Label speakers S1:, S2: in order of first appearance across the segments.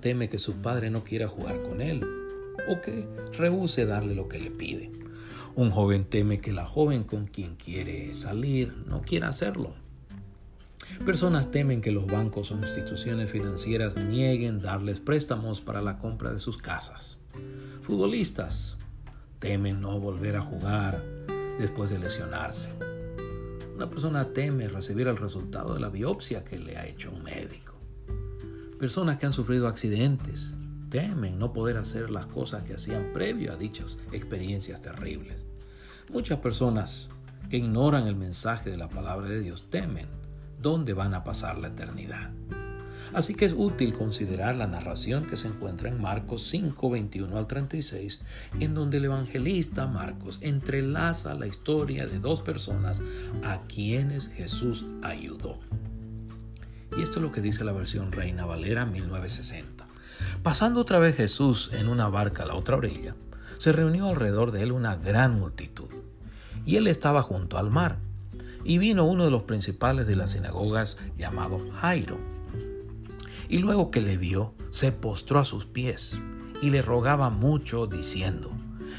S1: teme que su padre no quiera jugar con él o que rehúse darle lo que le pide. Un joven teme que la joven con quien quiere salir no quiera hacerlo. Personas temen que los bancos o instituciones financieras nieguen darles préstamos para la compra de sus casas. Futbolistas temen no volver a jugar después de lesionarse. Una persona teme recibir el resultado de la biopsia que le ha hecho un médico. Personas que han sufrido accidentes temen no poder hacer las cosas que hacían previo a dichas experiencias terribles. Muchas personas que ignoran el mensaje de la palabra de Dios temen dónde van a pasar la eternidad. Así que es útil considerar la narración que se encuentra en Marcos 5, 21 al 36, en donde el evangelista Marcos entrelaza la historia de dos personas a quienes Jesús ayudó. Y esto es lo que dice la versión Reina Valera 1960. Pasando otra vez Jesús en una barca a la otra orilla, se reunió alrededor de él una gran multitud. Y él estaba junto al mar. Y vino uno de los principales de las sinagogas llamado Jairo. Y luego que le vio, se postró a sus pies y le rogaba mucho diciendo,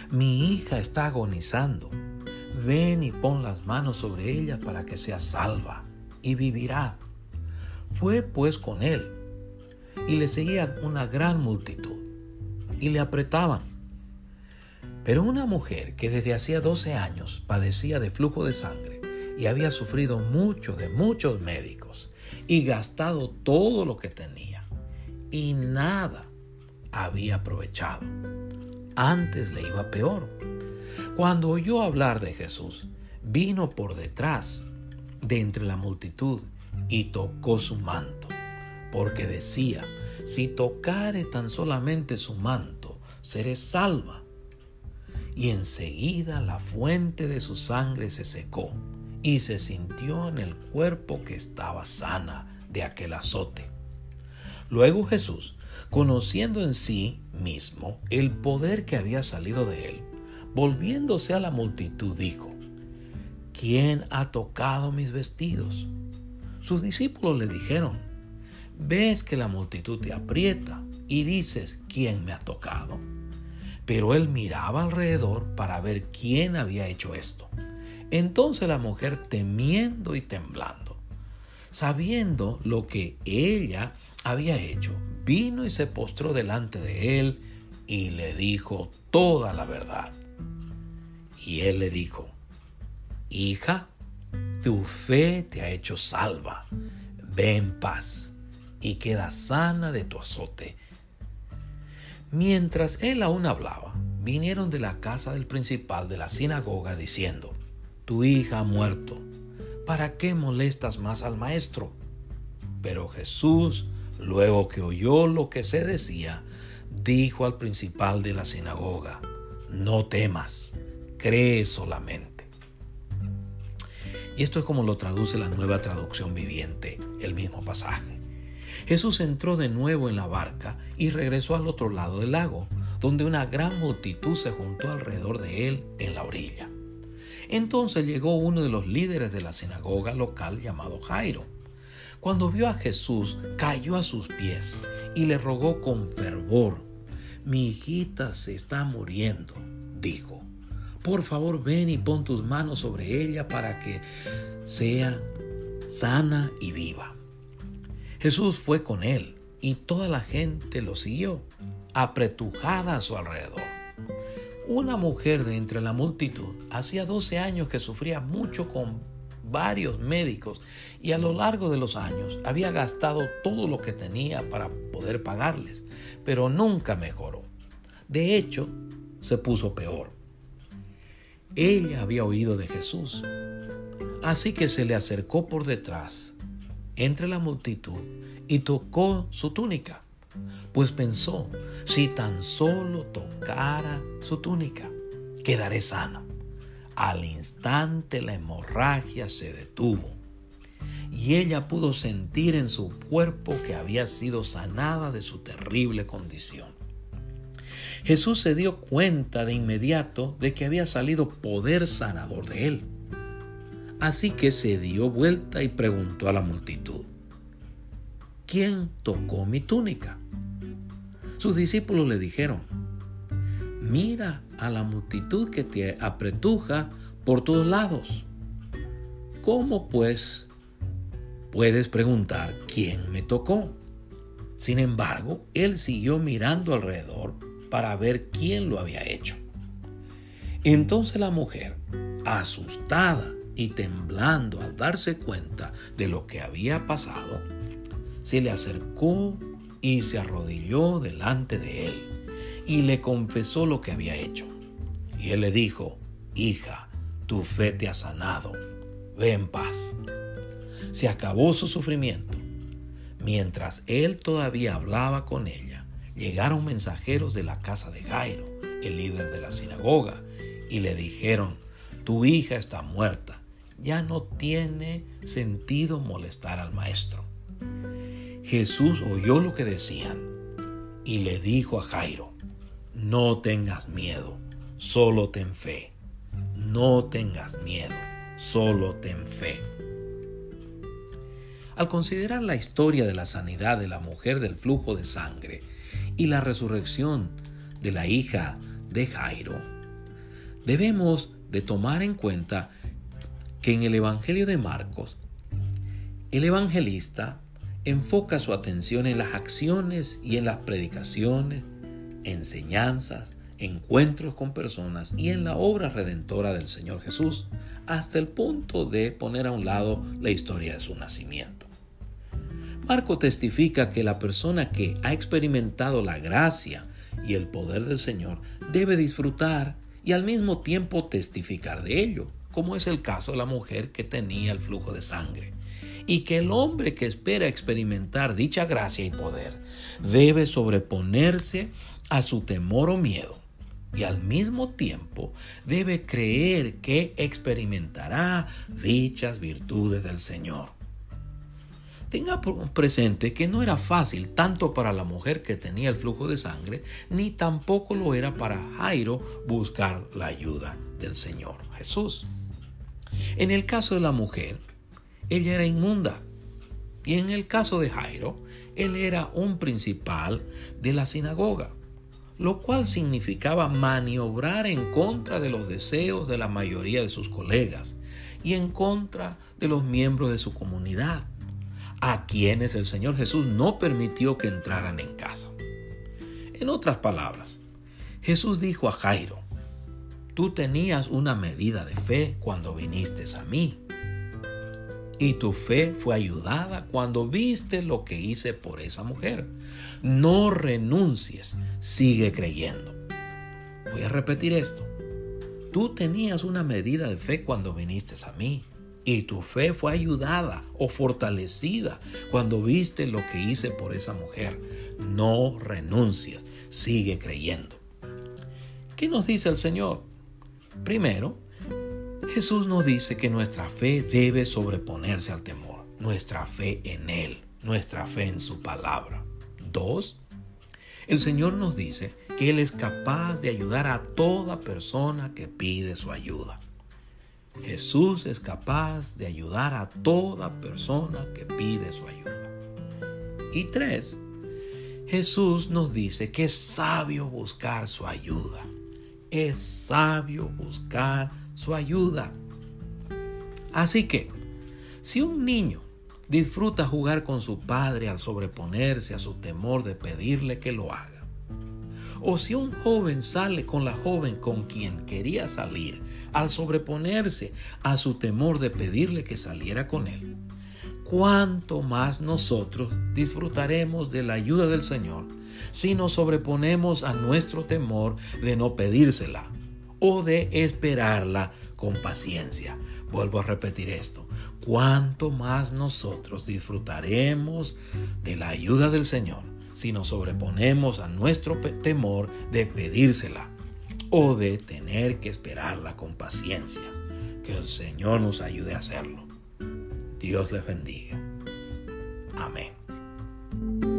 S1: mi hija está agonizando, ven y pon las manos sobre ella para que sea salva y vivirá. Fue pues con él y le seguía una gran multitud y le apretaban. Pero una mujer que desde hacía 12 años padecía de flujo de sangre y había sufrido mucho de muchos médicos y gastado todo lo que tenía y nada había aprovechado. Antes le iba peor. Cuando oyó hablar de Jesús, vino por detrás de entre la multitud y tocó su manto, porque decía, si tocare tan solamente su manto, seré salva. Y enseguida la fuente de su sangre se secó y se sintió en el cuerpo que estaba sana de aquel azote. Luego Jesús, conociendo en sí mismo el poder que había salido de él, volviéndose a la multitud, dijo, ¿quién ha tocado mis vestidos? Sus discípulos le dijeron, ves que la multitud te aprieta y dices, ¿quién me ha tocado? Pero él miraba alrededor para ver quién había hecho esto. Entonces la mujer, temiendo y temblando, sabiendo lo que ella había hecho, vino y se postró delante de él y le dijo toda la verdad. Y él le dijo, hija, tu fe te ha hecho salva. Ve en paz y queda sana de tu azote. Mientras él aún hablaba, vinieron de la casa del principal de la sinagoga diciendo, Tu hija ha muerto, ¿para qué molestas más al maestro? Pero Jesús, luego que oyó lo que se decía, dijo al principal de la sinagoga, No temas, cree solamente. Y esto es como lo traduce la nueva traducción viviente, el mismo pasaje. Jesús entró de nuevo en la barca y regresó al otro lado del lago, donde una gran multitud se juntó alrededor de él en la orilla. Entonces llegó uno de los líderes de la sinagoga local llamado Jairo. Cuando vio a Jesús, cayó a sus pies y le rogó con fervor, mi hijita se está muriendo, dijo por favor ven y pon tus manos sobre ella para que sea sana y viva. Jesús fue con él y toda la gente lo siguió, apretujada a su alrededor. Una mujer de entre la multitud hacía 12 años que sufría mucho con varios médicos y a lo largo de los años había gastado todo lo que tenía para poder pagarles, pero nunca mejoró. De hecho, se puso peor. Ella había oído de Jesús. Así que se le acercó por detrás, entre la multitud, y tocó su túnica, pues pensó, si tan solo tocara su túnica, quedaré sano. Al instante la hemorragia se detuvo y ella pudo sentir en su cuerpo que había sido sanada de su terrible condición. Jesús se dio cuenta de inmediato de que había salido poder sanador de él. Así que se dio vuelta y preguntó a la multitud, ¿quién tocó mi túnica? Sus discípulos le dijeron, mira a la multitud que te apretuja por todos lados. ¿Cómo pues puedes preguntar quién me tocó? Sin embargo, él siguió mirando alrededor para ver quién lo había hecho. Entonces la mujer, asustada y temblando al darse cuenta de lo que había pasado, se le acercó y se arrodilló delante de él y le confesó lo que había hecho. Y él le dijo, hija, tu fe te ha sanado, ve en paz. Se acabó su sufrimiento. Mientras él todavía hablaba con ella, llegaron mensajeros de la casa de Jairo, el líder de la sinagoga, y le dijeron, tu hija está muerta, ya no tiene sentido molestar al maestro. Jesús oyó lo que decían y le dijo a Jairo, no tengas miedo, solo ten fe. No tengas miedo, solo ten fe. Al considerar la historia de la sanidad de la mujer del flujo de sangre y la resurrección de la hija de Jairo, debemos de tomar en cuenta que en el Evangelio de Marcos, el evangelista enfoca su atención en las acciones y en las predicaciones, enseñanzas, encuentros con personas y en la obra redentora del Señor Jesús, hasta el punto de poner a un lado la historia de su nacimiento. Marco testifica que la persona que ha experimentado la gracia y el poder del Señor debe disfrutar y al mismo tiempo testificar de ello, como es el caso de la mujer que tenía el flujo de sangre y que el hombre que espera experimentar dicha gracia y poder debe sobreponerse a su temor o miedo y al mismo tiempo debe creer que experimentará dichas virtudes del Señor. Tenga presente que no era fácil tanto para la mujer que tenía el flujo de sangre, ni tampoco lo era para Jairo buscar la ayuda del Señor Jesús. En el caso de la mujer, ella era inmunda. Y en el caso de Jairo, él era un principal de la sinagoga, lo cual significaba maniobrar en contra de los deseos de la mayoría de sus colegas y en contra de los miembros de su comunidad, a quienes el Señor Jesús no permitió que entraran en casa. En otras palabras, Jesús dijo a Jairo, tú tenías una medida de fe cuando viniste a mí y tu fe fue ayudada cuando viste lo que hice por esa mujer. No renuncies, sigue creyendo. Voy a repetir esto. Tú tenías una medida de fe cuando viniste a mí y tu fe fue ayudada o fortalecida cuando viste lo que hice por esa mujer. No renuncies, sigue creyendo. ¿Qué nos dice el Señor? Primero, Jesús nos dice que nuestra fe debe sobreponerse al temor, nuestra fe en Él, nuestra fe en su palabra. Dos, el Señor nos dice que Él es capaz de ayudar a toda persona que pide su ayuda. Jesús es capaz de ayudar a toda persona que pide su ayuda. Y tres, Jesús nos dice que es sabio buscar su ayuda. Es sabio buscar su ayuda. Así que, si un niño disfruta jugar con su padre al sobreponerse a su temor de pedirle que lo haga, o si un joven sale con la joven con quien quería salir al sobreponerse a su temor de pedirle que saliera con él, cuánto más nosotros disfrutaremos de la ayuda del Señor si nos sobreponemos a nuestro temor de no pedírsela o de esperarla con paciencia. Vuelvo a repetir esto. Cuánto más nosotros disfrutaremos de la ayuda del Señor si nos sobreponemos a nuestro temor de pedírsela o de tener que esperarla con paciencia. Que el Señor nos ayude a hacerlo. Dios les bendiga. Amén.